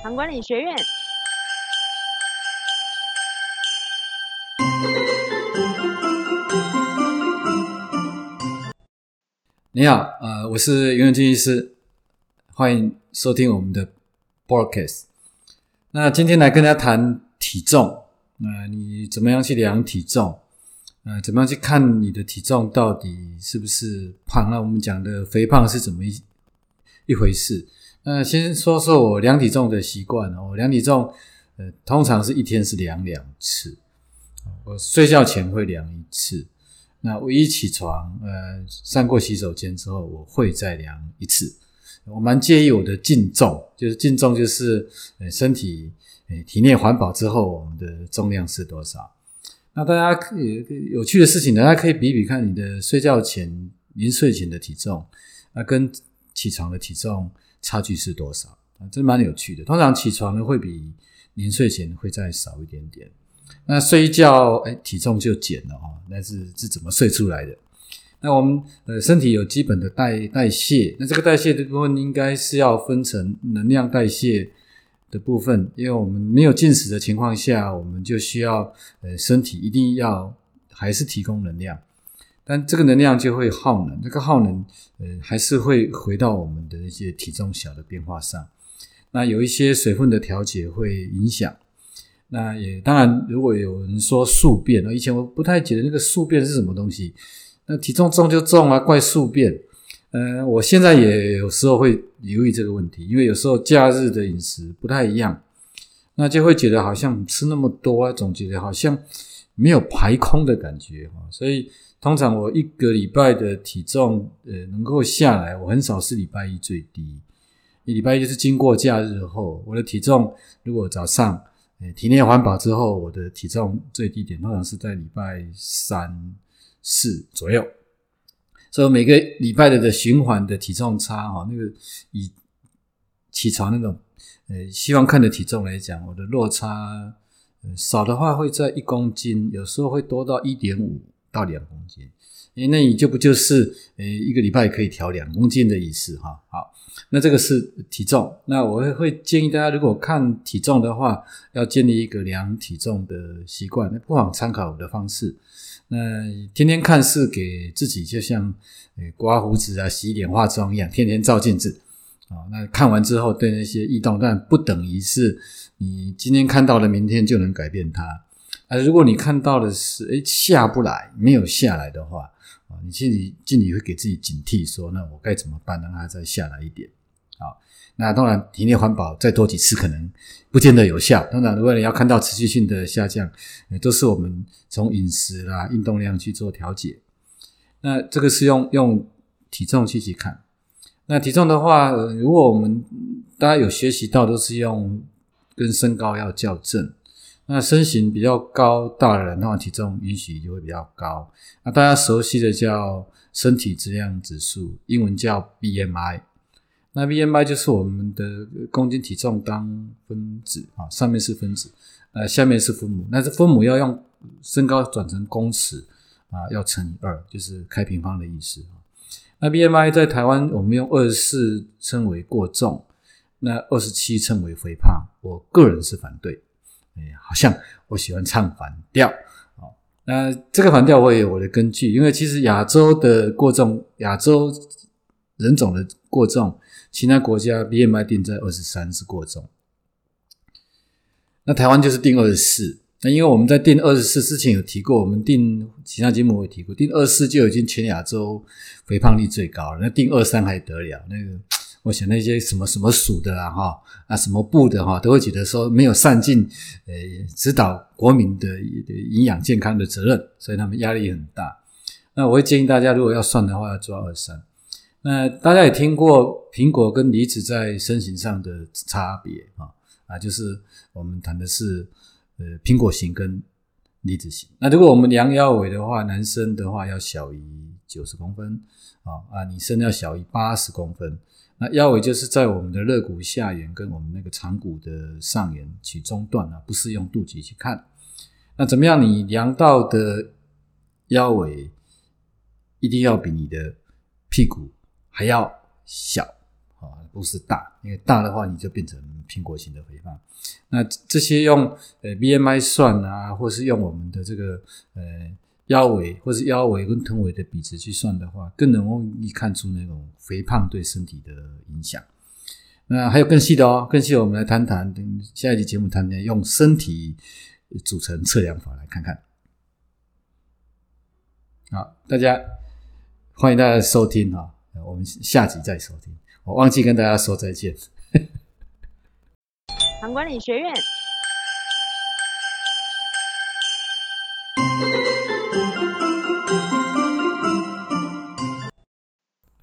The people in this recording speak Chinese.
唐管理学院。你好，呃，我是袁永金医师，欢迎收听我们的 broadcast。那今天来跟大家谈体重，那你怎么样去量体重？呃，怎么样去看你的体重到底是不是胖？那我们讲的肥胖是怎么一一回事？那先说说我量体重的习惯哦。我量体重，呃，通常是一天是量两次。我睡觉前会量一次，那我一起床，呃，上过洗手间之后，我会再量一次。我蛮介意我的净重，就是净重就是呃身体呃体内环保之后，我们的重量是多少？那大家可以有趣的事情，大家可以比比看你的睡觉前临睡前的体重，那跟起床的体重。差距是多少啊？这蛮有趣的。通常起床呢会比临睡前会再少一点点。那睡一觉，哎，体重就减了哈。那是是怎么睡出来的？那我们呃身体有基本的代代谢，那这个代谢的部分应该是要分成能量代谢的部分，因为我们没有进食的情况下，我们就需要呃身体一定要还是提供能量。但这个能量就会耗能，这个耗能，呃，还是会回到我们的一些体重小的变化上。那有一些水分的调节会影响。那也当然，如果有人说宿便，以前我不太觉得那个宿便是什么东西。那体重重就重啊，怪宿便。嗯，我现在也有时候会留意这个问题，因为有时候假日的饮食不太一样，那就会觉得好像吃那么多啊，总觉得好像没有排空的感觉哈，所以。通常我一个礼拜的体重，呃，能够下来，我很少是礼拜一最低。礼拜一就是经过假日后，我的体重如果早上，呃，体内环保之后，我的体重最低点通常是在礼拜三四左右。所以每个礼拜的的循环的体重差，哈，那个以起床那种，呃，希望看的体重来讲，我的落差少的话会在一公斤，有时候会多到一点五。到两公斤，诶，那你就不就是呃一个礼拜可以调两公斤的意思哈？好，那这个是体重。那我会会建议大家，如果看体重的话，要建立一个量体重的习惯，那不妨参考我的方式。那天天看是给自己，就像呃刮胡子啊、洗脸、化妆一样，天天照镜子啊。那看完之后对那些异动，但不等于是你今天看到了，明天就能改变它。啊，如果你看到的是哎下不来，没有下来的话啊，你心里心里会给自己警惕，说那我该怎么办，让它再下来一点？好，那当然体内环保再多几次可能不见得有效。当然，如果你要看到持续性的下降，都是我们从饮食啦、运动量去做调节。那这个是用用体重去去看。那体重的话，如果我们大家有学习到，都是用跟身高要校正。那身形比较高大的人，那体重允许就会比较高。那大家熟悉的叫身体质量指数，英文叫 BMI。那 BMI 就是我们的公斤体重当分子啊，上面是分子，呃，下面是分母。那这分母要用身高转成公尺啊，要乘以二，就是开平方的意思啊。那 BMI 在台湾，我们用二十四称为过重，那二十七称为肥胖。我个人是反对。哎，好像我喜欢唱反调哦。那这个反调我也有我的根据，因为其实亚洲的过重，亚洲人种的过重，其他国家 BMI 定在二十三是过重，那台湾就是定二十四。那因为我们在定二十四之前有提过，我们定其他节目也提过，定二十四就已经全亚洲肥胖率最高了。那定二三还得了？那个。我想那些什么什么属的啊，哈啊什么部的哈，都会觉得说没有善尽呃指导国民的营养健康的责任，所以他们压力很大。那我会建议大家，如果要算的话，要做二三。那大家也听过苹果跟梨子在身形上的差别啊啊，就是我们谈的是呃苹果型跟梨子型。那如果我们量腰围的话，男生的话要小于九十公分啊啊，女生要小于八十公分。那腰围就是在我们的肋骨下缘跟我们那个长骨的上缘取中段啊，不是用肚脐去看。那怎么样？你量到的腰围一定要比你的屁股还要小啊，不是大，因为大的话你就变成苹果型的肥胖。那这些用呃 BMI 算啊，或是用我们的这个呃腰围或是腰围跟臀围的比值去算的话，更能容易看出那种肥胖对身体的影响。那还有更细的哦，更细的我们来谈谈，等下一集节目谈谈用身体组成测量法来看看。好，大家欢迎大家收听哈，我们下集再收听。我忘记跟大家说再见。唐管理学院。